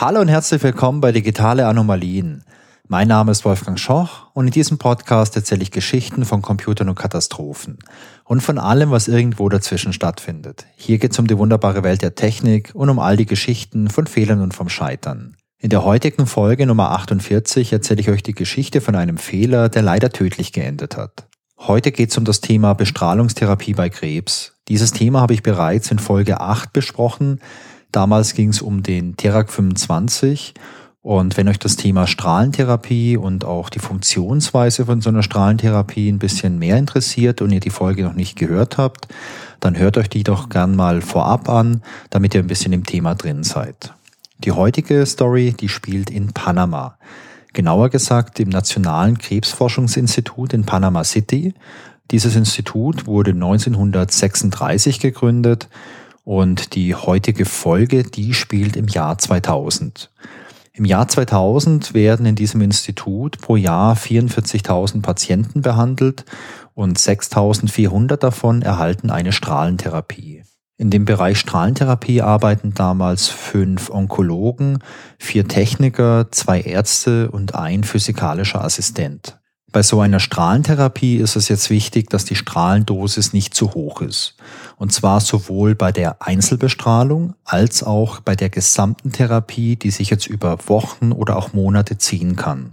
Hallo und herzlich willkommen bei Digitale Anomalien. Mein Name ist Wolfgang Schoch und in diesem Podcast erzähle ich Geschichten von Computern und Katastrophen und von allem, was irgendwo dazwischen stattfindet. Hier geht es um die wunderbare Welt der Technik und um all die Geschichten von Fehlern und vom Scheitern. In der heutigen Folge Nummer 48 erzähle ich euch die Geschichte von einem Fehler, der leider tödlich geendet hat. Heute geht es um das Thema Bestrahlungstherapie bei Krebs. Dieses Thema habe ich bereits in Folge 8 besprochen. Damals ging es um den Terak 25 und wenn euch das Thema Strahlentherapie und auch die Funktionsweise von so einer Strahlentherapie ein bisschen mehr interessiert und ihr die Folge noch nicht gehört habt, dann hört euch die doch gern mal vorab an, damit ihr ein bisschen im Thema drin seid. Die heutige Story, die spielt in Panama. Genauer gesagt im Nationalen Krebsforschungsinstitut in Panama City. Dieses Institut wurde 1936 gegründet und die heutige Folge, die spielt im Jahr 2000. Im Jahr 2000 werden in diesem Institut pro Jahr 44.000 Patienten behandelt und 6.400 davon erhalten eine Strahlentherapie. In dem Bereich Strahlentherapie arbeiten damals fünf Onkologen, vier Techniker, zwei Ärzte und ein physikalischer Assistent. Bei so einer Strahlentherapie ist es jetzt wichtig, dass die Strahlendosis nicht zu hoch ist. Und zwar sowohl bei der Einzelbestrahlung als auch bei der gesamten Therapie, die sich jetzt über Wochen oder auch Monate ziehen kann.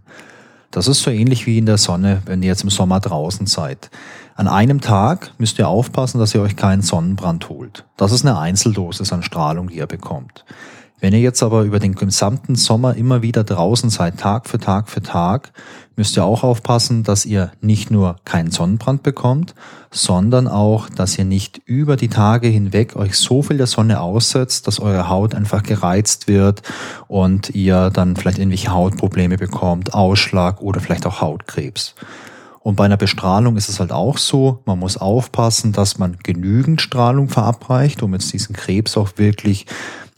Das ist so ähnlich wie in der Sonne, wenn ihr jetzt im Sommer draußen seid. An einem Tag müsst ihr aufpassen, dass ihr euch keinen Sonnenbrand holt. Das ist eine Einzeldosis an Strahlung, die ihr bekommt. Wenn ihr jetzt aber über den gesamten Sommer immer wieder draußen seid, Tag für Tag für Tag, müsst ihr auch aufpassen, dass ihr nicht nur keinen Sonnenbrand bekommt, sondern auch, dass ihr nicht über die Tage hinweg euch so viel der Sonne aussetzt, dass eure Haut einfach gereizt wird und ihr dann vielleicht irgendwelche Hautprobleme bekommt, Ausschlag oder vielleicht auch Hautkrebs. Und bei einer Bestrahlung ist es halt auch so, man muss aufpassen, dass man genügend Strahlung verabreicht, um jetzt diesen Krebs auch wirklich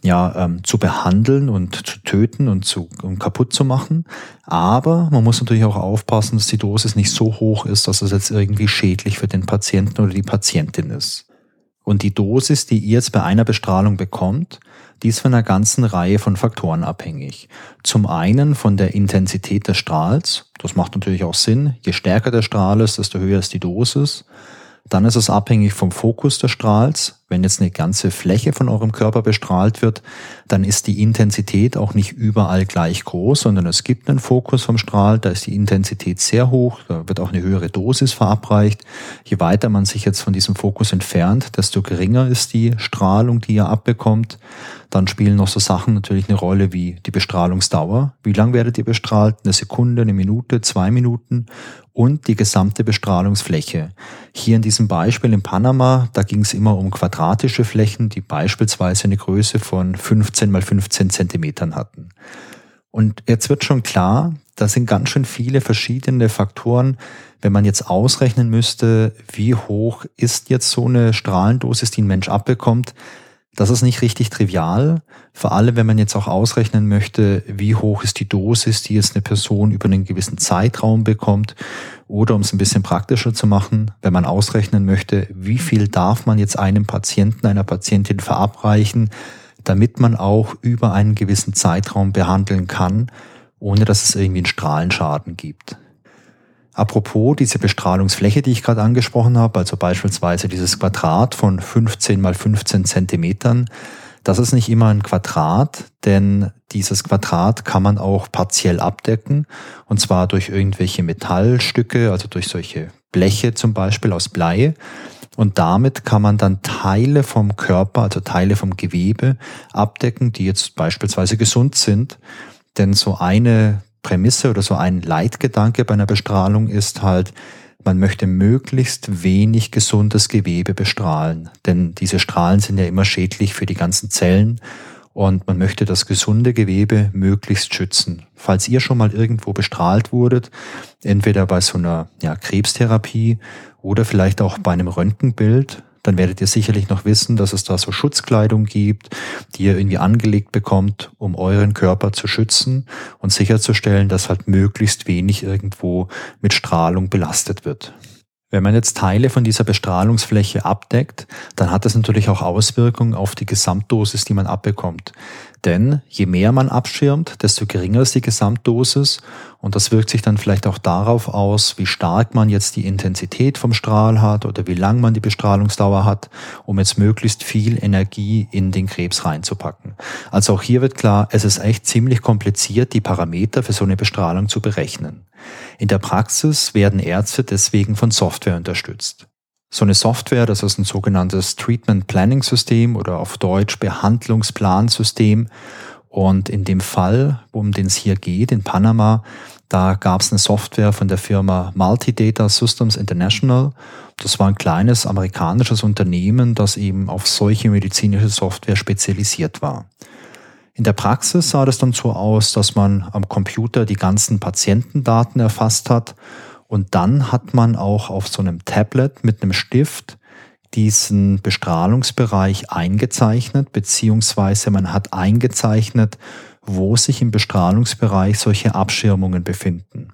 ja, ähm, zu behandeln und zu töten und zu um kaputt zu machen. Aber man muss natürlich auch aufpassen, dass die Dosis nicht so hoch ist, dass es jetzt irgendwie schädlich für den Patienten oder die Patientin ist. Und die Dosis, die ihr jetzt bei einer Bestrahlung bekommt, die ist von einer ganzen Reihe von Faktoren abhängig. Zum einen von der Intensität des Strahls. Das macht natürlich auch Sinn. Je stärker der Strahl ist, desto höher ist die Dosis. Dann ist es abhängig vom Fokus des Strahls. Wenn jetzt eine ganze Fläche von eurem Körper bestrahlt wird, dann ist die Intensität auch nicht überall gleich groß, sondern es gibt einen Fokus vom Strahl, da ist die Intensität sehr hoch, da wird auch eine höhere Dosis verabreicht. Je weiter man sich jetzt von diesem Fokus entfernt, desto geringer ist die Strahlung, die ihr abbekommt. Dann spielen noch so Sachen natürlich eine Rolle wie die Bestrahlungsdauer. Wie lang werdet ihr bestrahlt? Eine Sekunde, eine Minute, zwei Minuten und die gesamte Bestrahlungsfläche. Hier in diesem Beispiel in Panama, da ging es immer um quadratische Flächen, die beispielsweise eine Größe von 15 mal 15 Zentimetern hatten. Und jetzt wird schon klar, da sind ganz schön viele verschiedene Faktoren, wenn man jetzt ausrechnen müsste, wie hoch ist jetzt so eine Strahlendosis, die ein Mensch abbekommt, das ist nicht richtig trivial, vor allem wenn man jetzt auch ausrechnen möchte, wie hoch ist die Dosis, die jetzt eine Person über einen gewissen Zeitraum bekommt. Oder um es ein bisschen praktischer zu machen, wenn man ausrechnen möchte, wie viel darf man jetzt einem Patienten, einer Patientin verabreichen, damit man auch über einen gewissen Zeitraum behandeln kann, ohne dass es irgendwie einen Strahlenschaden gibt. Apropos diese Bestrahlungsfläche, die ich gerade angesprochen habe, also beispielsweise dieses Quadrat von 15 mal 15 Zentimetern, das ist nicht immer ein Quadrat, denn dieses Quadrat kann man auch partiell abdecken, und zwar durch irgendwelche Metallstücke, also durch solche Bleche zum Beispiel aus Blei. Und damit kann man dann Teile vom Körper, also Teile vom Gewebe abdecken, die jetzt beispielsweise gesund sind. Denn so eine Prämisse oder so ein Leitgedanke bei einer Bestrahlung ist halt, man möchte möglichst wenig gesundes Gewebe bestrahlen, denn diese Strahlen sind ja immer schädlich für die ganzen Zellen und man möchte das gesunde Gewebe möglichst schützen. Falls ihr schon mal irgendwo bestrahlt wurdet, entweder bei so einer ja, Krebstherapie oder vielleicht auch bei einem Röntgenbild, dann werdet ihr sicherlich noch wissen, dass es da so Schutzkleidung gibt, die ihr irgendwie angelegt bekommt, um euren Körper zu schützen und sicherzustellen, dass halt möglichst wenig irgendwo mit Strahlung belastet wird. Wenn man jetzt Teile von dieser Bestrahlungsfläche abdeckt, dann hat das natürlich auch Auswirkungen auf die Gesamtdosis, die man abbekommt. Denn je mehr man abschirmt, desto geringer ist die Gesamtdosis und das wirkt sich dann vielleicht auch darauf aus, wie stark man jetzt die Intensität vom Strahl hat oder wie lang man die Bestrahlungsdauer hat, um jetzt möglichst viel Energie in den Krebs reinzupacken. Also auch hier wird klar, es ist echt ziemlich kompliziert, die Parameter für so eine Bestrahlung zu berechnen. In der Praxis werden Ärzte deswegen von Software unterstützt. So eine Software, das ist ein sogenanntes Treatment Planning System oder auf Deutsch Behandlungsplansystem. Und in dem Fall, um den es hier geht, in Panama, da gab es eine Software von der Firma Multidata Systems International. Das war ein kleines amerikanisches Unternehmen, das eben auf solche medizinische Software spezialisiert war. In der Praxis sah das dann so aus, dass man am Computer die ganzen Patientendaten erfasst hat und dann hat man auch auf so einem Tablet mit einem Stift diesen Bestrahlungsbereich eingezeichnet, beziehungsweise man hat eingezeichnet, wo sich im Bestrahlungsbereich solche Abschirmungen befinden.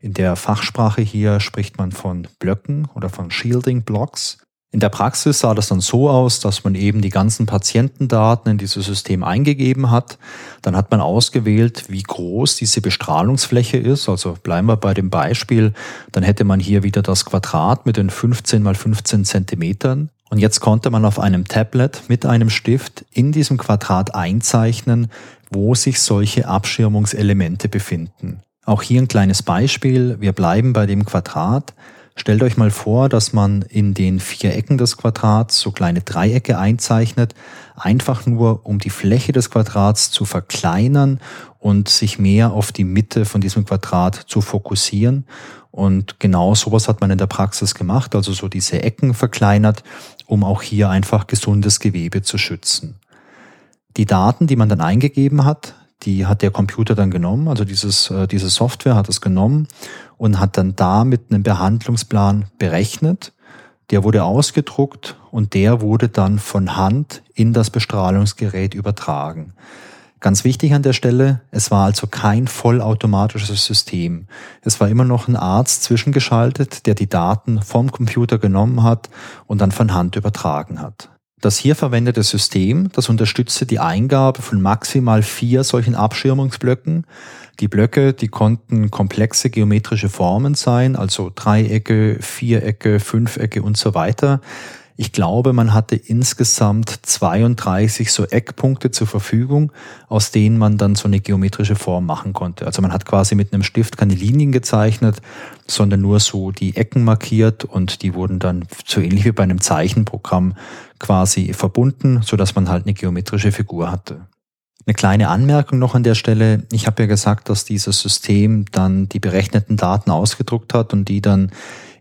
In der Fachsprache hier spricht man von Blöcken oder von Shielding Blocks. In der Praxis sah das dann so aus, dass man eben die ganzen Patientendaten in dieses System eingegeben hat. Dann hat man ausgewählt, wie groß diese Bestrahlungsfläche ist. Also bleiben wir bei dem Beispiel. Dann hätte man hier wieder das Quadrat mit den 15 mal 15 Zentimetern. Und jetzt konnte man auf einem Tablet mit einem Stift in diesem Quadrat einzeichnen, wo sich solche Abschirmungselemente befinden. Auch hier ein kleines Beispiel. Wir bleiben bei dem Quadrat. Stellt euch mal vor, dass man in den vier Ecken des Quadrats so kleine Dreiecke einzeichnet, einfach nur um die Fläche des Quadrats zu verkleinern und sich mehr auf die Mitte von diesem Quadrat zu fokussieren. Und genau sowas hat man in der Praxis gemacht, also so diese Ecken verkleinert, um auch hier einfach gesundes Gewebe zu schützen. Die Daten, die man dann eingegeben hat, die hat der Computer dann genommen, also dieses, äh, diese Software hat es genommen und hat dann damit einen Behandlungsplan berechnet. Der wurde ausgedruckt und der wurde dann von Hand in das Bestrahlungsgerät übertragen. Ganz wichtig an der Stelle, es war also kein vollautomatisches System. Es war immer noch ein Arzt zwischengeschaltet, der die Daten vom Computer genommen hat und dann von Hand übertragen hat. Das hier verwendete System, das unterstützte die Eingabe von maximal vier solchen Abschirmungsblöcken. Die Blöcke, die konnten komplexe geometrische Formen sein, also Dreiecke, Vierecke, Fünfecke und so weiter. Ich glaube, man hatte insgesamt 32 so Eckpunkte zur Verfügung, aus denen man dann so eine geometrische Form machen konnte. Also man hat quasi mit einem Stift keine Linien gezeichnet, sondern nur so die Ecken markiert und die wurden dann so ähnlich wie bei einem Zeichenprogramm quasi verbunden, so dass man halt eine geometrische Figur hatte. Eine kleine Anmerkung noch an der Stelle. Ich habe ja gesagt, dass dieses System dann die berechneten Daten ausgedruckt hat und die dann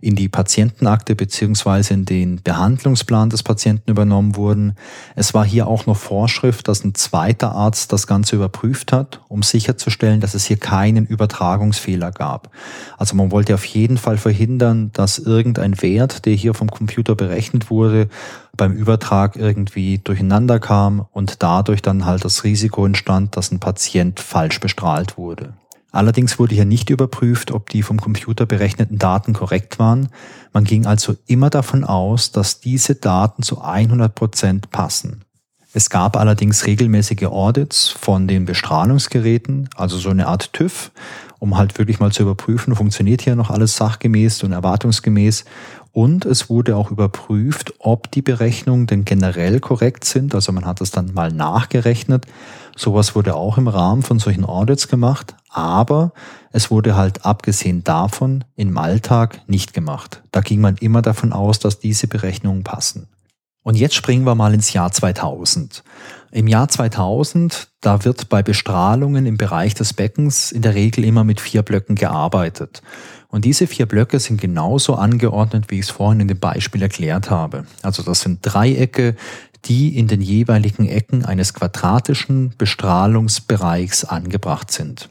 in die Patientenakte beziehungsweise in den Behandlungsplan des Patienten übernommen wurden. Es war hier auch noch Vorschrift, dass ein zweiter Arzt das Ganze überprüft hat, um sicherzustellen, dass es hier keinen Übertragungsfehler gab. Also man wollte auf jeden Fall verhindern, dass irgendein Wert, der hier vom Computer berechnet wurde, beim Übertrag irgendwie durcheinander kam und dadurch dann halt das Risiko entstand, dass ein Patient falsch bestrahlt wurde. Allerdings wurde hier nicht überprüft, ob die vom Computer berechneten Daten korrekt waren. Man ging also immer davon aus, dass diese Daten zu 100 Prozent passen. Es gab allerdings regelmäßige Audits von den Bestrahlungsgeräten, also so eine Art TÜV, um halt wirklich mal zu überprüfen, funktioniert hier noch alles sachgemäß und erwartungsgemäß. Und es wurde auch überprüft, ob die Berechnungen denn generell korrekt sind. Also man hat es dann mal nachgerechnet. Sowas wurde auch im Rahmen von solchen Audits gemacht. Aber es wurde halt abgesehen davon im Alltag nicht gemacht. Da ging man immer davon aus, dass diese Berechnungen passen. Und jetzt springen wir mal ins Jahr 2000. Im Jahr 2000, da wird bei Bestrahlungen im Bereich des Beckens in der Regel immer mit vier Blöcken gearbeitet. Und diese vier Blöcke sind genauso angeordnet, wie ich es vorhin in dem Beispiel erklärt habe. Also das sind Dreiecke, die in den jeweiligen Ecken eines quadratischen Bestrahlungsbereichs angebracht sind.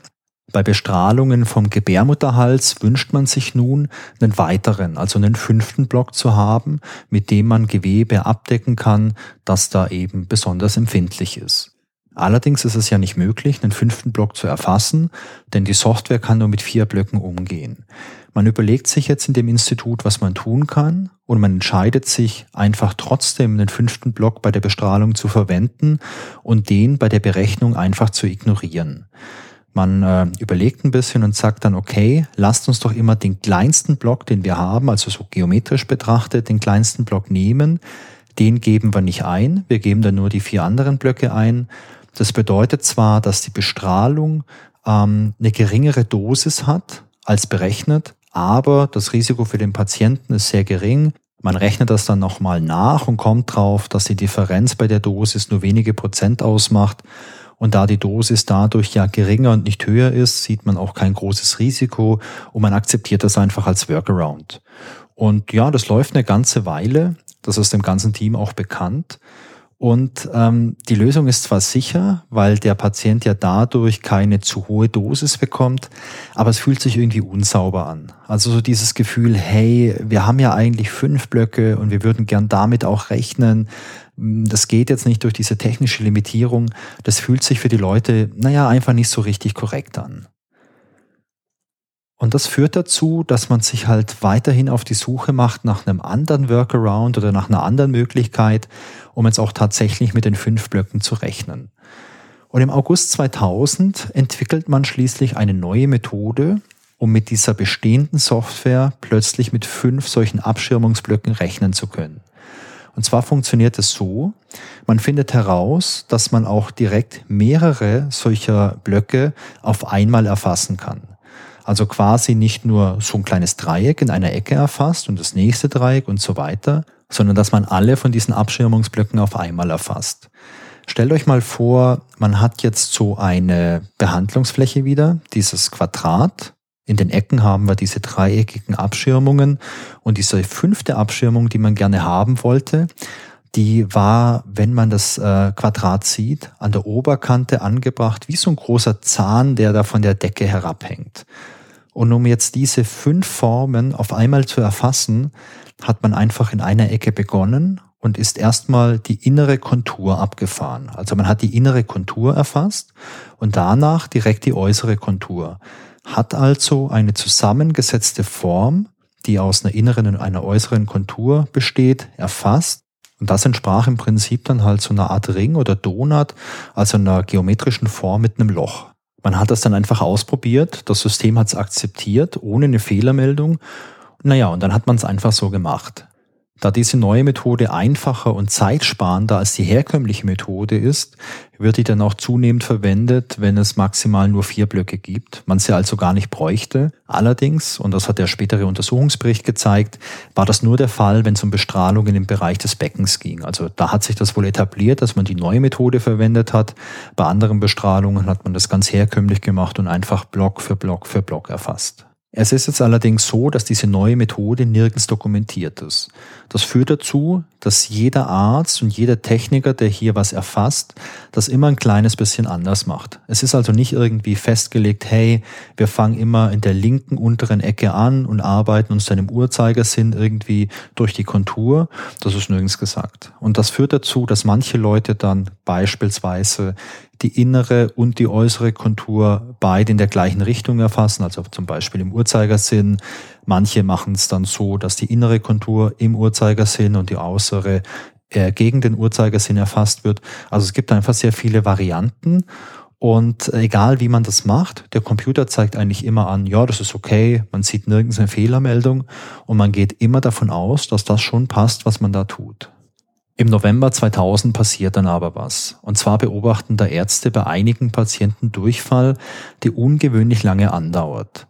Bei Bestrahlungen vom Gebärmutterhals wünscht man sich nun, einen weiteren, also einen fünften Block zu haben, mit dem man Gewebe abdecken kann, das da eben besonders empfindlich ist. Allerdings ist es ja nicht möglich, einen fünften Block zu erfassen, denn die Software kann nur mit vier Blöcken umgehen. Man überlegt sich jetzt in dem Institut, was man tun kann und man entscheidet sich einfach trotzdem den fünften Block bei der Bestrahlung zu verwenden und den bei der Berechnung einfach zu ignorieren. Man äh, überlegt ein bisschen und sagt dann, okay, lasst uns doch immer den kleinsten Block, den wir haben, also so geometrisch betrachtet, den kleinsten Block nehmen. Den geben wir nicht ein. Wir geben dann nur die vier anderen Blöcke ein. Das bedeutet zwar, dass die Bestrahlung ähm, eine geringere Dosis hat als berechnet, aber das Risiko für den Patienten ist sehr gering. Man rechnet das dann nochmal nach und kommt drauf, dass die Differenz bei der Dosis nur wenige Prozent ausmacht und da die Dosis dadurch ja geringer und nicht höher ist, sieht man auch kein großes Risiko und man akzeptiert das einfach als Workaround. Und ja, das läuft eine ganze Weile. Das ist dem ganzen Team auch bekannt. Und ähm, die Lösung ist zwar sicher, weil der Patient ja dadurch keine zu hohe Dosis bekommt, aber es fühlt sich irgendwie unsauber an. Also so dieses Gefühl, hey, wir haben ja eigentlich fünf Blöcke und wir würden gern damit auch rechnen. Das geht jetzt nicht durch diese technische Limitierung. Das fühlt sich für die Leute, naja, einfach nicht so richtig korrekt an. Und das führt dazu, dass man sich halt weiterhin auf die Suche macht nach einem anderen Workaround oder nach einer anderen Möglichkeit, um jetzt auch tatsächlich mit den fünf Blöcken zu rechnen. Und im August 2000 entwickelt man schließlich eine neue Methode, um mit dieser bestehenden Software plötzlich mit fünf solchen Abschirmungsblöcken rechnen zu können. Und zwar funktioniert es so, man findet heraus, dass man auch direkt mehrere solcher Blöcke auf einmal erfassen kann. Also quasi nicht nur so ein kleines Dreieck in einer Ecke erfasst und das nächste Dreieck und so weiter, sondern dass man alle von diesen Abschirmungsblöcken auf einmal erfasst. Stellt euch mal vor, man hat jetzt so eine Behandlungsfläche wieder, dieses Quadrat. In den Ecken haben wir diese dreieckigen Abschirmungen und diese fünfte Abschirmung, die man gerne haben wollte, die war, wenn man das äh, Quadrat sieht, an der Oberkante angebracht, wie so ein großer Zahn, der da von der Decke herabhängt. Und um jetzt diese fünf Formen auf einmal zu erfassen, hat man einfach in einer Ecke begonnen und ist erstmal die innere Kontur abgefahren. Also man hat die innere Kontur erfasst und danach direkt die äußere Kontur. Hat also eine zusammengesetzte Form, die aus einer inneren und einer äußeren Kontur besteht, erfasst. Und das entsprach im Prinzip dann halt so einer Art Ring oder Donut, also einer geometrischen Form mit einem Loch. Man hat das dann einfach ausprobiert, das System hat es akzeptiert, ohne eine Fehlermeldung. Naja, und dann hat man es einfach so gemacht. Da diese neue Methode einfacher und zeitsparender als die herkömmliche Methode ist, wird die dann auch zunehmend verwendet, wenn es maximal nur vier Blöcke gibt, man sie also gar nicht bräuchte. Allerdings, und das hat der spätere Untersuchungsbericht gezeigt, war das nur der Fall, wenn es um Bestrahlung in dem Bereich des Beckens ging. Also da hat sich das wohl etabliert, dass man die neue Methode verwendet hat. Bei anderen Bestrahlungen hat man das ganz herkömmlich gemacht und einfach Block für Block für Block erfasst. Es ist jetzt allerdings so, dass diese neue Methode nirgends dokumentiert ist. Das führt dazu, dass jeder Arzt und jeder Techniker, der hier was erfasst, das immer ein kleines bisschen anders macht. Es ist also nicht irgendwie festgelegt, hey, wir fangen immer in der linken unteren Ecke an und arbeiten uns dann im Uhrzeigersinn irgendwie durch die Kontur. Das ist nirgends gesagt. Und das führt dazu, dass manche Leute dann beispielsweise die innere und die äußere Kontur beide in der gleichen Richtung erfassen, also zum Beispiel im Uhrzeigersinn. Manche machen es dann so, dass die innere Kontur im Uhrzeigersinn und die äußere äh, gegen den Uhrzeigersinn erfasst wird. Also es gibt einfach sehr viele Varianten. Und egal wie man das macht, der Computer zeigt eigentlich immer an, ja, das ist okay, man sieht nirgends eine Fehlermeldung und man geht immer davon aus, dass das schon passt, was man da tut. Im November 2000 passiert dann aber was. Und zwar beobachten da Ärzte bei einigen Patienten Durchfall, die ungewöhnlich lange andauert.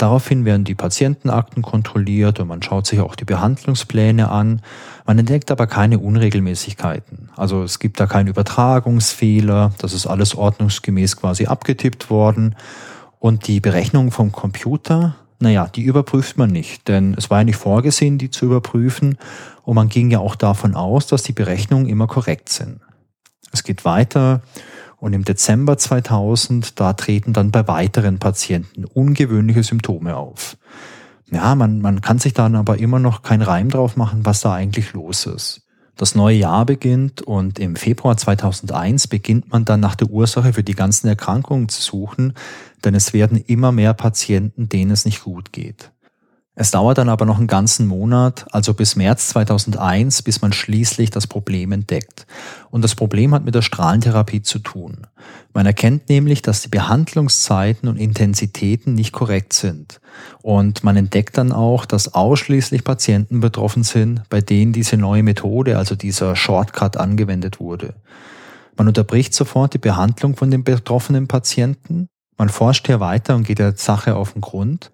Daraufhin werden die Patientenakten kontrolliert und man schaut sich auch die Behandlungspläne an. Man entdeckt aber keine Unregelmäßigkeiten. Also es gibt da keinen Übertragungsfehler, das ist alles ordnungsgemäß quasi abgetippt worden. Und die Berechnung vom Computer, naja, die überprüft man nicht, denn es war ja nicht vorgesehen, die zu überprüfen und man ging ja auch davon aus, dass die Berechnungen immer korrekt sind. Es geht weiter und im Dezember 2000, da treten dann bei weiteren Patienten ungewöhnliche Symptome auf. Ja, man, man kann sich dann aber immer noch keinen Reim drauf machen, was da eigentlich los ist. Das neue Jahr beginnt und im Februar 2001 beginnt man dann nach der Ursache für die ganzen Erkrankungen zu suchen, denn es werden immer mehr Patienten, denen es nicht gut geht. Es dauert dann aber noch einen ganzen Monat, also bis März 2001, bis man schließlich das Problem entdeckt. Und das Problem hat mit der Strahlentherapie zu tun. Man erkennt nämlich, dass die Behandlungszeiten und Intensitäten nicht korrekt sind. Und man entdeckt dann auch, dass ausschließlich Patienten betroffen sind, bei denen diese neue Methode, also dieser Shortcut angewendet wurde. Man unterbricht sofort die Behandlung von den betroffenen Patienten. Man forscht hier weiter und geht der Sache auf den Grund.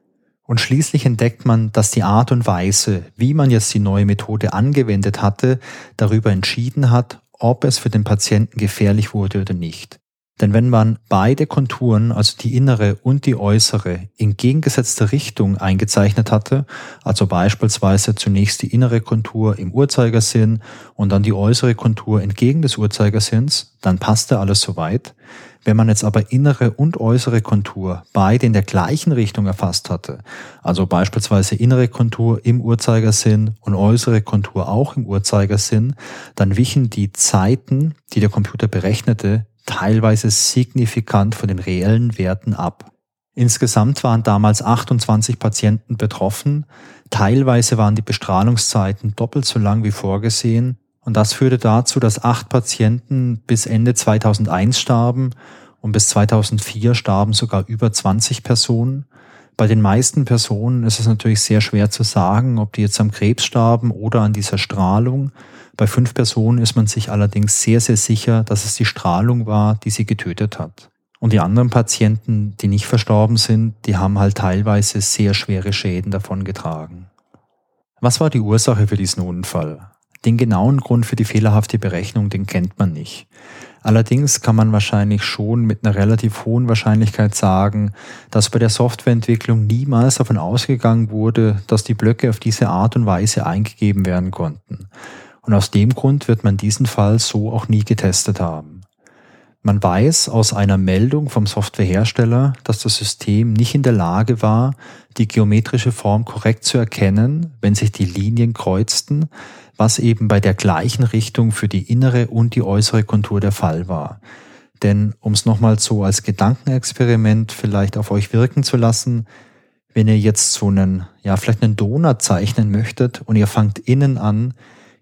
Und schließlich entdeckt man, dass die Art und Weise, wie man jetzt die neue Methode angewendet hatte, darüber entschieden hat, ob es für den Patienten gefährlich wurde oder nicht. Denn wenn man beide Konturen, also die innere und die äußere, in gegengesetzter Richtung eingezeichnet hatte, also beispielsweise zunächst die innere Kontur im Uhrzeigersinn und dann die äußere Kontur entgegen des Uhrzeigersinns, dann passte alles soweit. Wenn man jetzt aber innere und äußere Kontur beide in der gleichen Richtung erfasst hatte, also beispielsweise innere Kontur im Uhrzeigersinn und äußere Kontur auch im Uhrzeigersinn, dann wichen die Zeiten, die der Computer berechnete, teilweise signifikant von den reellen Werten ab. Insgesamt waren damals 28 Patienten betroffen, teilweise waren die Bestrahlungszeiten doppelt so lang wie vorgesehen und das führte dazu, dass acht Patienten bis Ende 2001 starben und bis 2004 starben sogar über 20 Personen. Bei den meisten Personen ist es natürlich sehr schwer zu sagen, ob die jetzt am Krebs starben oder an dieser Strahlung. Bei fünf Personen ist man sich allerdings sehr, sehr sicher, dass es die Strahlung war, die sie getötet hat. Und die anderen Patienten, die nicht verstorben sind, die haben halt teilweise sehr schwere Schäden davon getragen. Was war die Ursache für diesen Unfall? Den genauen Grund für die fehlerhafte Berechnung, den kennt man nicht. Allerdings kann man wahrscheinlich schon mit einer relativ hohen Wahrscheinlichkeit sagen, dass bei der Softwareentwicklung niemals davon ausgegangen wurde, dass die Blöcke auf diese Art und Weise eingegeben werden konnten. Und aus dem Grund wird man diesen Fall so auch nie getestet haben. Man weiß aus einer Meldung vom Softwarehersteller, dass das System nicht in der Lage war, die geometrische Form korrekt zu erkennen, wenn sich die Linien kreuzten, was eben bei der gleichen Richtung für die innere und die äußere Kontur der Fall war. Denn um es nochmal so als Gedankenexperiment vielleicht auf euch wirken zu lassen, wenn ihr jetzt so einen, ja, vielleicht einen Donut zeichnen möchtet und ihr fangt innen an,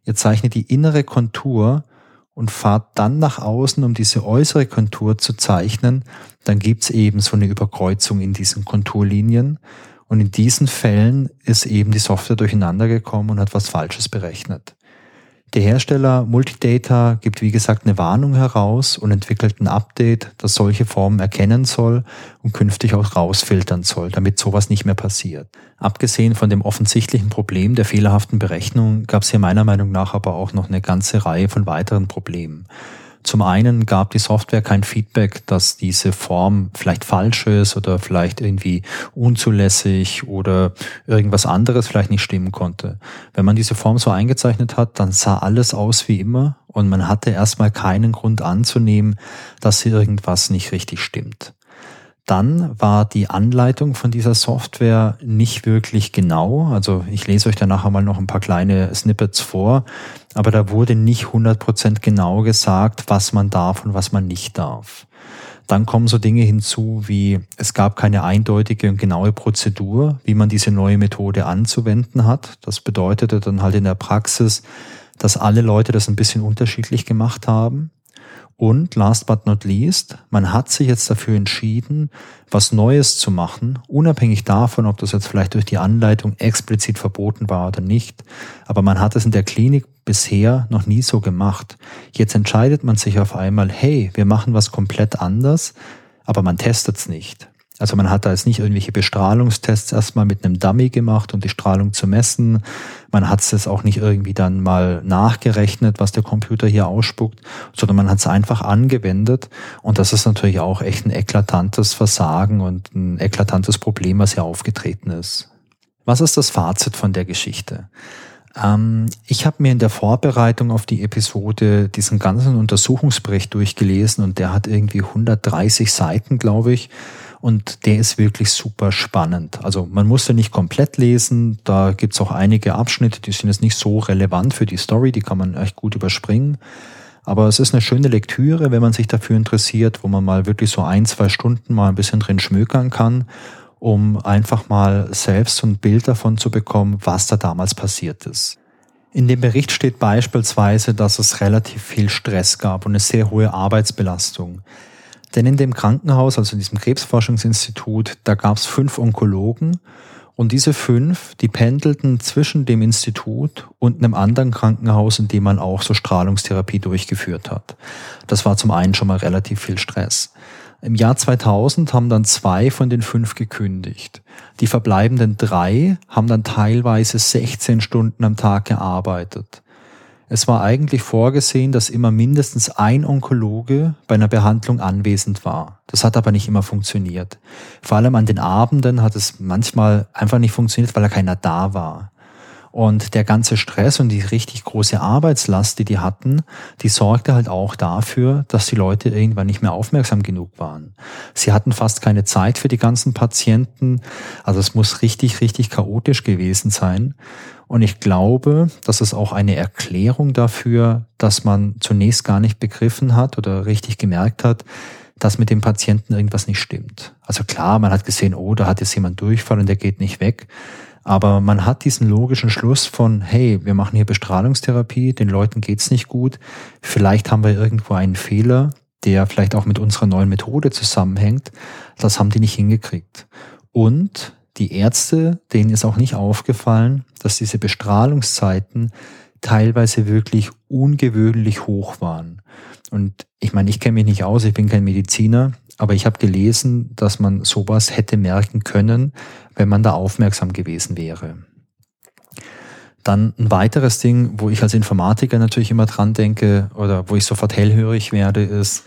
ihr zeichnet die innere Kontur und fahrt dann nach außen, um diese äußere Kontur zu zeichnen, dann gibt's eben so eine Überkreuzung in diesen Konturlinien und in diesen Fällen ist eben die Software durcheinander gekommen und hat was Falsches berechnet. Der Hersteller Multidata gibt wie gesagt eine Warnung heraus und entwickelt ein Update, das solche Formen erkennen soll und künftig auch rausfiltern soll, damit sowas nicht mehr passiert. Abgesehen von dem offensichtlichen Problem der fehlerhaften Berechnung gab es hier meiner Meinung nach aber auch noch eine ganze Reihe von weiteren Problemen. Zum einen gab die Software kein Feedback, dass diese Form vielleicht falsch ist oder vielleicht irgendwie unzulässig oder irgendwas anderes vielleicht nicht stimmen konnte. Wenn man diese Form so eingezeichnet hat, dann sah alles aus wie immer und man hatte erstmal keinen Grund anzunehmen, dass irgendwas nicht richtig stimmt. Dann war die Anleitung von dieser Software nicht wirklich genau. Also ich lese euch danach einmal noch ein paar kleine Snippets vor, aber da wurde nicht 100% genau gesagt, was man darf und was man nicht darf. Dann kommen so Dinge hinzu wie, es gab keine eindeutige und genaue Prozedur, wie man diese neue Methode anzuwenden hat. Das bedeutete dann halt in der Praxis, dass alle Leute das ein bisschen unterschiedlich gemacht haben. Und last but not least, man hat sich jetzt dafür entschieden, was Neues zu machen, unabhängig davon, ob das jetzt vielleicht durch die Anleitung explizit verboten war oder nicht. Aber man hat es in der Klinik bisher noch nie so gemacht. Jetzt entscheidet man sich auf einmal, hey, wir machen was komplett anders, aber man testet es nicht. Also man hat da jetzt nicht irgendwelche Bestrahlungstests erstmal mit einem Dummy gemacht, um die Strahlung zu messen. Man hat es auch nicht irgendwie dann mal nachgerechnet, was der Computer hier ausspuckt, sondern man hat es einfach angewendet. Und das ist natürlich auch echt ein eklatantes Versagen und ein eklatantes Problem, was hier aufgetreten ist. Was ist das Fazit von der Geschichte? Ähm, ich habe mir in der Vorbereitung auf die Episode diesen ganzen Untersuchungsbericht durchgelesen und der hat irgendwie 130 Seiten, glaube ich. Und der ist wirklich super spannend. Also man muss ja nicht komplett lesen. Da gibt's auch einige Abschnitte, die sind jetzt nicht so relevant für die Story, die kann man echt gut überspringen. Aber es ist eine schöne Lektüre, wenn man sich dafür interessiert, wo man mal wirklich so ein, zwei Stunden mal ein bisschen drin schmökern kann um einfach mal selbst so ein Bild davon zu bekommen, was da damals passiert ist. In dem Bericht steht beispielsweise, dass es relativ viel Stress gab und eine sehr hohe Arbeitsbelastung. Denn in dem Krankenhaus, also in diesem Krebsforschungsinstitut, da gab es fünf Onkologen und diese fünf, die pendelten zwischen dem Institut und einem anderen Krankenhaus, in dem man auch so Strahlungstherapie durchgeführt hat. Das war zum einen schon mal relativ viel Stress. Im Jahr 2000 haben dann zwei von den fünf gekündigt. Die verbleibenden drei haben dann teilweise 16 Stunden am Tag gearbeitet. Es war eigentlich vorgesehen, dass immer mindestens ein Onkologe bei einer Behandlung anwesend war. Das hat aber nicht immer funktioniert. Vor allem an den Abenden hat es manchmal einfach nicht funktioniert, weil er keiner da war. Und der ganze Stress und die richtig große Arbeitslast, die die hatten, die sorgte halt auch dafür, dass die Leute irgendwann nicht mehr aufmerksam genug waren. Sie hatten fast keine Zeit für die ganzen Patienten. Also es muss richtig, richtig chaotisch gewesen sein. Und ich glaube, das ist auch eine Erklärung dafür, dass man zunächst gar nicht begriffen hat oder richtig gemerkt hat, dass mit dem Patienten irgendwas nicht stimmt. Also klar, man hat gesehen, oh, da hat jetzt jemand Durchfall und der geht nicht weg. Aber man hat diesen logischen Schluss von, hey, wir machen hier Bestrahlungstherapie, den Leuten geht's nicht gut, vielleicht haben wir irgendwo einen Fehler, der vielleicht auch mit unserer neuen Methode zusammenhängt. Das haben die nicht hingekriegt. Und die Ärzte, denen ist auch nicht aufgefallen, dass diese Bestrahlungszeiten teilweise wirklich ungewöhnlich hoch waren. Und ich meine, ich kenne mich nicht aus, ich bin kein Mediziner, aber ich habe gelesen, dass man sowas hätte merken können, wenn man da aufmerksam gewesen wäre. Dann ein weiteres Ding, wo ich als Informatiker natürlich immer dran denke oder wo ich sofort hellhörig werde, ist,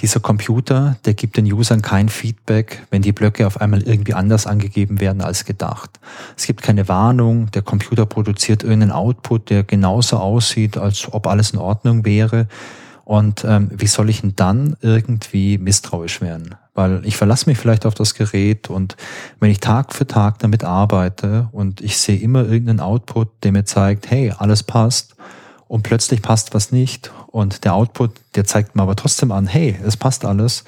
dieser Computer, der gibt den Usern kein Feedback, wenn die Blöcke auf einmal irgendwie anders angegeben werden als gedacht. Es gibt keine Warnung, der Computer produziert irgendeinen Output, der genauso aussieht, als ob alles in Ordnung wäre. Und ähm, wie soll ich denn dann irgendwie misstrauisch werden? Weil ich verlasse mich vielleicht auf das Gerät und wenn ich Tag für Tag damit arbeite und ich sehe immer irgendeinen Output, der mir zeigt, hey, alles passt und plötzlich passt was nicht und der Output, der zeigt mir aber trotzdem an, hey, es passt alles,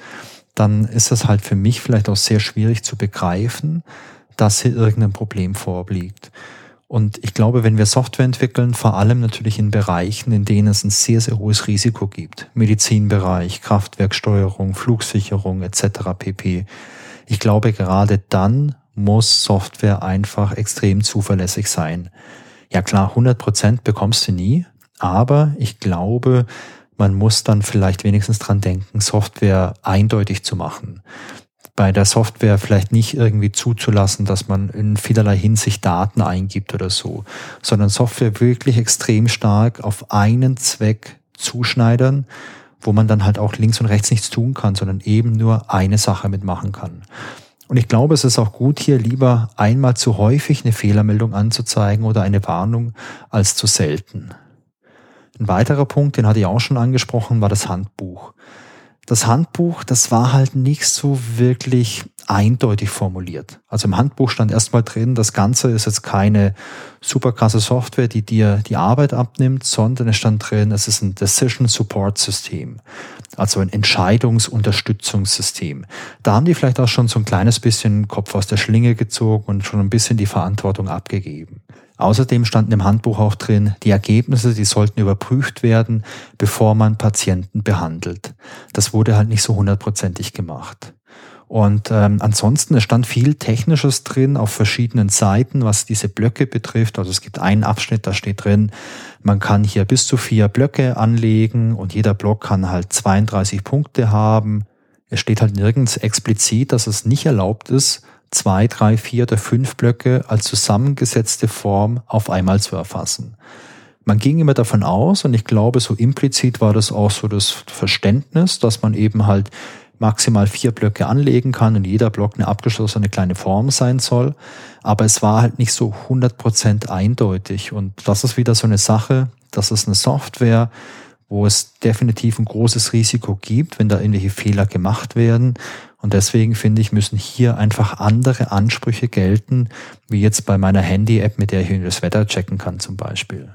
dann ist das halt für mich vielleicht auch sehr schwierig zu begreifen, dass hier irgendein Problem vorliegt. Und ich glaube, wenn wir Software entwickeln, vor allem natürlich in Bereichen, in denen es ein sehr, sehr hohes Risiko gibt, Medizinbereich, Kraftwerksteuerung, Flugsicherung etc. pp. Ich glaube, gerade dann muss Software einfach extrem zuverlässig sein. Ja klar, 100 Prozent bekommst du nie, aber ich glaube, man muss dann vielleicht wenigstens dran denken, Software eindeutig zu machen bei der Software vielleicht nicht irgendwie zuzulassen, dass man in vielerlei Hinsicht Daten eingibt oder so, sondern Software wirklich extrem stark auf einen Zweck zuschneidern, wo man dann halt auch links und rechts nichts tun kann, sondern eben nur eine Sache mitmachen kann. Und ich glaube, es ist auch gut, hier lieber einmal zu häufig eine Fehlermeldung anzuzeigen oder eine Warnung als zu selten. Ein weiterer Punkt, den hatte ich auch schon angesprochen, war das Handbuch das Handbuch, das war halt nicht so wirklich eindeutig formuliert. Also im Handbuch stand erstmal drin, das Ganze ist jetzt keine super krasse Software, die dir die Arbeit abnimmt, sondern es stand drin, es ist ein Decision Support System. Also ein Entscheidungsunterstützungssystem. Da haben die vielleicht auch schon so ein kleines bisschen Kopf aus der Schlinge gezogen und schon ein bisschen die Verantwortung abgegeben. Außerdem standen im Handbuch auch drin, die Ergebnisse, die sollten überprüft werden, bevor man Patienten behandelt. Das wurde halt nicht so hundertprozentig gemacht. Und ähm, ansonsten, es stand viel Technisches drin auf verschiedenen Seiten, was diese Blöcke betrifft. Also es gibt einen Abschnitt, da steht drin, man kann hier bis zu vier Blöcke anlegen und jeder Block kann halt 32 Punkte haben. Es steht halt nirgends explizit, dass es nicht erlaubt ist, zwei, drei, vier oder fünf Blöcke als zusammengesetzte Form auf einmal zu erfassen. Man ging immer davon aus, und ich glaube, so implizit war das auch so das Verständnis, dass man eben halt maximal vier Blöcke anlegen kann und jeder Block eine abgeschlossene kleine Form sein soll. Aber es war halt nicht so 100% eindeutig. Und das ist wieder so eine Sache, das ist eine Software, wo es definitiv ein großes Risiko gibt, wenn da irgendwelche Fehler gemacht werden. Und deswegen finde ich, müssen hier einfach andere Ansprüche gelten, wie jetzt bei meiner Handy-App, mit der ich das Wetter checken kann zum Beispiel.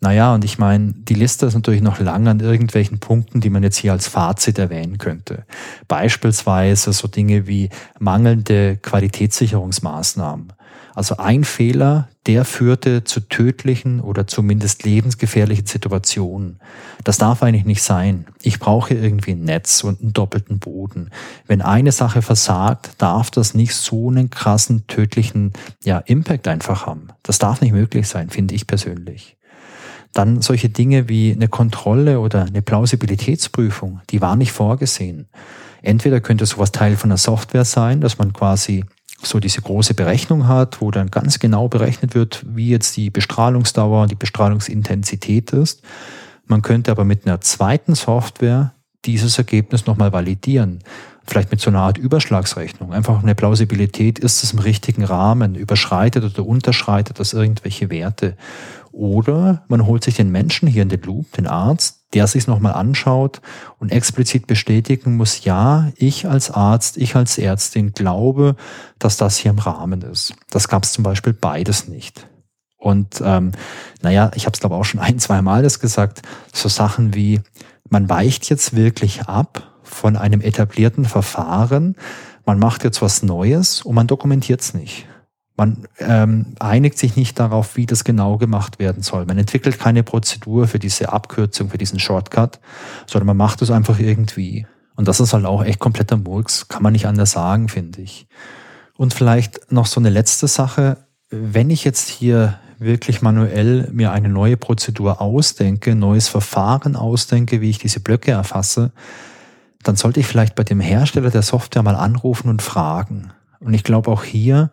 Naja, und ich meine, die Liste ist natürlich noch lang an irgendwelchen Punkten, die man jetzt hier als Fazit erwähnen könnte. Beispielsweise so Dinge wie mangelnde Qualitätssicherungsmaßnahmen. Also ein Fehler, der führte zu tödlichen oder zumindest lebensgefährlichen Situationen. Das darf eigentlich nicht sein. Ich brauche irgendwie ein Netz und einen doppelten Boden. Wenn eine Sache versagt, darf das nicht so einen krassen tödlichen ja, Impact einfach haben. Das darf nicht möglich sein, finde ich persönlich. Dann solche Dinge wie eine Kontrolle oder eine Plausibilitätsprüfung, die war nicht vorgesehen. Entweder könnte sowas Teil von der Software sein, dass man quasi so diese große Berechnung hat, wo dann ganz genau berechnet wird, wie jetzt die Bestrahlungsdauer und die Bestrahlungsintensität ist. Man könnte aber mit einer zweiten Software dieses Ergebnis nochmal validieren. Vielleicht mit so einer Art Überschlagsrechnung. Einfach eine Plausibilität, ist es im richtigen Rahmen, überschreitet oder unterschreitet das irgendwelche Werte. Oder man holt sich den Menschen hier in den Loop, den Arzt, der sich nochmal anschaut und explizit bestätigen muss, ja, ich als Arzt, ich als Ärztin glaube, dass das hier im Rahmen ist. Das gab es zum Beispiel beides nicht. Und ähm, naja, ich habe es glaube auch schon ein, zwei Mal das gesagt, so Sachen wie, man weicht jetzt wirklich ab von einem etablierten Verfahren, man macht jetzt was Neues und man dokumentiert es nicht. Man ähm, einigt sich nicht darauf, wie das genau gemacht werden soll. Man entwickelt keine Prozedur für diese Abkürzung, für diesen Shortcut, sondern man macht es einfach irgendwie. Und das ist halt auch echt kompletter Murks, kann man nicht anders sagen, finde ich. Und vielleicht noch so eine letzte Sache. Wenn ich jetzt hier wirklich manuell mir eine neue Prozedur ausdenke, neues Verfahren ausdenke, wie ich diese Blöcke erfasse, dann sollte ich vielleicht bei dem Hersteller der Software mal anrufen und fragen. Und ich glaube auch hier,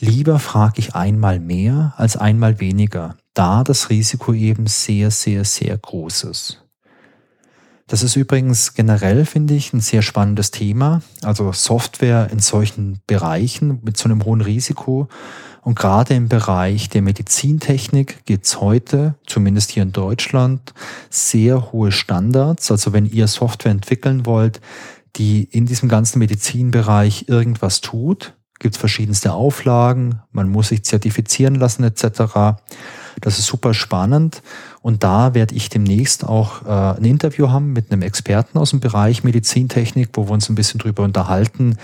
Lieber frage ich einmal mehr als einmal weniger, da das Risiko eben sehr, sehr, sehr groß ist. Das ist übrigens generell, finde ich, ein sehr spannendes Thema. Also Software in solchen Bereichen mit so einem hohen Risiko. Und gerade im Bereich der Medizintechnik gibt es heute, zumindest hier in Deutschland, sehr hohe Standards. Also wenn ihr Software entwickeln wollt, die in diesem ganzen Medizinbereich irgendwas tut, gibt es verschiedenste Auflagen, man muss sich zertifizieren lassen etc. Das ist super spannend und da werde ich demnächst auch äh, ein Interview haben mit einem Experten aus dem Bereich Medizintechnik, wo wir uns ein bisschen drüber unterhalten,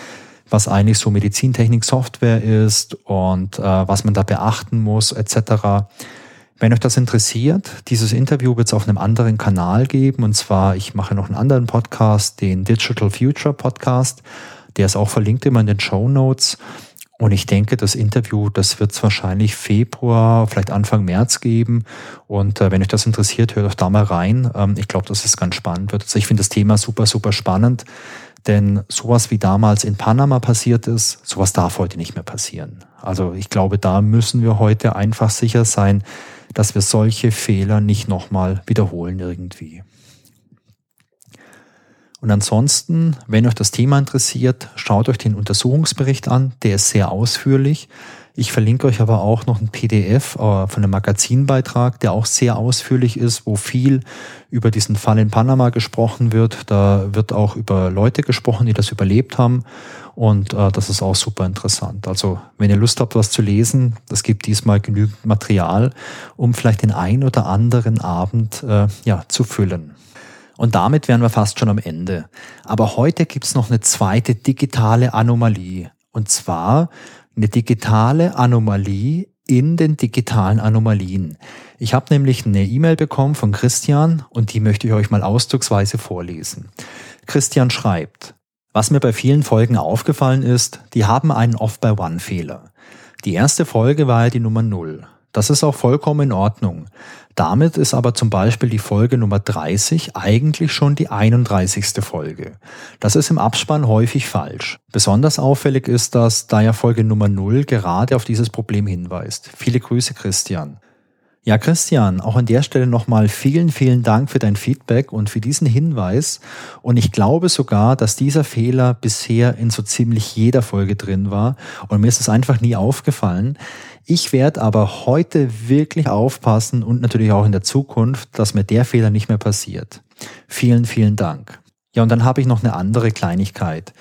was eigentlich so Medizintechnik-Software ist und äh, was man da beachten muss etc. Wenn euch das interessiert, dieses Interview wird es auf einem anderen Kanal geben und zwar, ich mache noch einen anderen Podcast, den Digital Future Podcast. Der ist auch verlinkt immer in den Show Notes. Und ich denke, das Interview, das wird es wahrscheinlich Februar, vielleicht Anfang März geben. Und äh, wenn euch das interessiert, hört euch da mal rein. Ähm, ich glaube, dass es ganz spannend wird. Also ich finde das Thema super, super spannend. Denn sowas wie damals in Panama passiert ist, sowas darf heute nicht mehr passieren. Also ich glaube, da müssen wir heute einfach sicher sein, dass wir solche Fehler nicht nochmal wiederholen irgendwie. Und ansonsten, wenn euch das Thema interessiert, schaut euch den Untersuchungsbericht an, der ist sehr ausführlich. Ich verlinke euch aber auch noch ein PDF äh, von einem Magazinbeitrag, der auch sehr ausführlich ist, wo viel über diesen Fall in Panama gesprochen wird. Da wird auch über Leute gesprochen, die das überlebt haben. Und äh, das ist auch super interessant. Also wenn ihr Lust habt, was zu lesen, das gibt diesmal genügend Material, um vielleicht den ein oder anderen Abend äh, ja, zu füllen. Und damit wären wir fast schon am Ende. Aber heute gibt's noch eine zweite digitale Anomalie. Und zwar eine digitale Anomalie in den digitalen Anomalien. Ich habe nämlich eine E-Mail bekommen von Christian und die möchte ich euch mal ausdrucksweise vorlesen. Christian schreibt, was mir bei vielen Folgen aufgefallen ist, die haben einen Off-by-One-Fehler. Die erste Folge war ja die Nummer 0. Das ist auch vollkommen in Ordnung. Damit ist aber zum Beispiel die Folge Nummer 30 eigentlich schon die 31. Folge. Das ist im Abspann häufig falsch. Besonders auffällig ist das, da ja Folge Nummer 0 gerade auf dieses Problem hinweist. Viele Grüße, Christian. Ja, Christian, auch an der Stelle nochmal vielen, vielen Dank für dein Feedback und für diesen Hinweis. Und ich glaube sogar, dass dieser Fehler bisher in so ziemlich jeder Folge drin war. Und mir ist es einfach nie aufgefallen. Ich werde aber heute wirklich aufpassen und natürlich auch in der Zukunft, dass mir der Fehler nicht mehr passiert. Vielen, vielen Dank. Ja, und dann habe ich noch eine andere Kleinigkeit.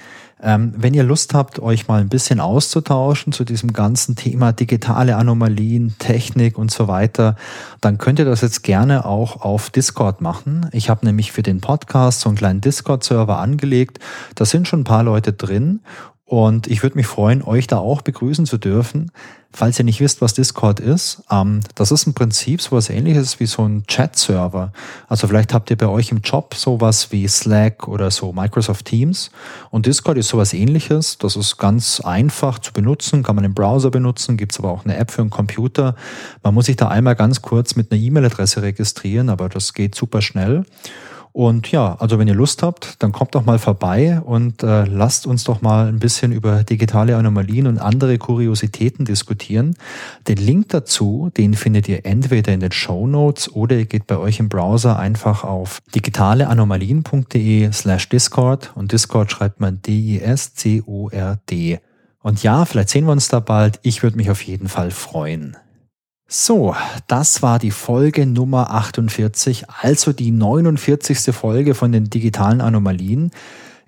Ähm, wenn ihr Lust habt, euch mal ein bisschen auszutauschen zu diesem ganzen Thema digitale Anomalien, Technik und so weiter, dann könnt ihr das jetzt gerne auch auf Discord machen. Ich habe nämlich für den Podcast so einen kleinen Discord-Server angelegt. Da sind schon ein paar Leute drin und ich würde mich freuen, euch da auch begrüßen zu dürfen. Falls ihr nicht wisst, was Discord ist, ähm, das ist im Prinzip sowas ähnliches wie so ein Chat-Server. Also vielleicht habt ihr bei euch im Job sowas wie Slack oder so Microsoft Teams. Und Discord ist sowas ähnliches. Das ist ganz einfach zu benutzen, kann man im Browser benutzen, gibt's aber auch eine App für einen Computer. Man muss sich da einmal ganz kurz mit einer E-Mail-Adresse registrieren, aber das geht super schnell. Und ja, also wenn ihr Lust habt, dann kommt doch mal vorbei und äh, lasst uns doch mal ein bisschen über digitale Anomalien und andere Kuriositäten diskutieren. Den Link dazu, den findet ihr entweder in den Show Notes oder ihr geht bei euch im Browser einfach auf digitaleanomalien.de slash Discord und Discord schreibt man D-I-S-C-O-R-D. Und ja, vielleicht sehen wir uns da bald. Ich würde mich auf jeden Fall freuen. So, das war die Folge Nummer 48, also die 49. Folge von den digitalen Anomalien.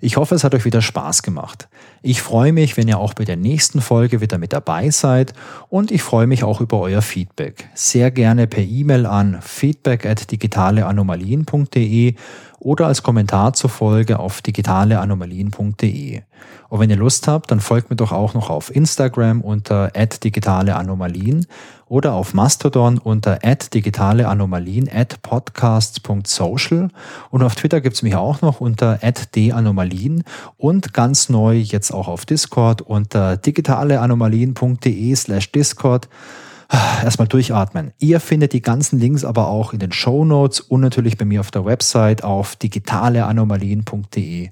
Ich hoffe, es hat euch wieder Spaß gemacht. Ich freue mich, wenn ihr auch bei der nächsten Folge wieder mit dabei seid und ich freue mich auch über euer Feedback. Sehr gerne per E-Mail an feedback at digitaleanomalien.de oder als Kommentar zur Folge auf digitaleanomalien.de. Und wenn ihr Lust habt, dann folgt mir doch auch noch auf Instagram unter @digitaleanomalien oder auf Mastodon unter @digitaleanomalien @podcasts.social und auf Twitter gibt's mich auch noch unter @danomalien und ganz neu jetzt auch auf Discord unter digitaleanomalien.de/discord. Erstmal durchatmen. Ihr findet die ganzen Links aber auch in den Show Notes und natürlich bei mir auf der Website auf digitaleanomalien.de.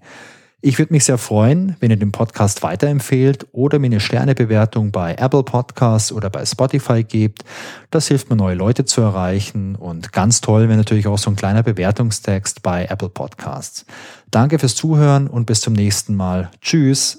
Ich würde mich sehr freuen, wenn ihr den Podcast weiterempfehlt oder mir eine Sternebewertung bei Apple Podcasts oder bei Spotify gebt. Das hilft mir, neue Leute zu erreichen. Und ganz toll wäre natürlich auch so ein kleiner Bewertungstext bei Apple Podcasts. Danke fürs Zuhören und bis zum nächsten Mal. Tschüss.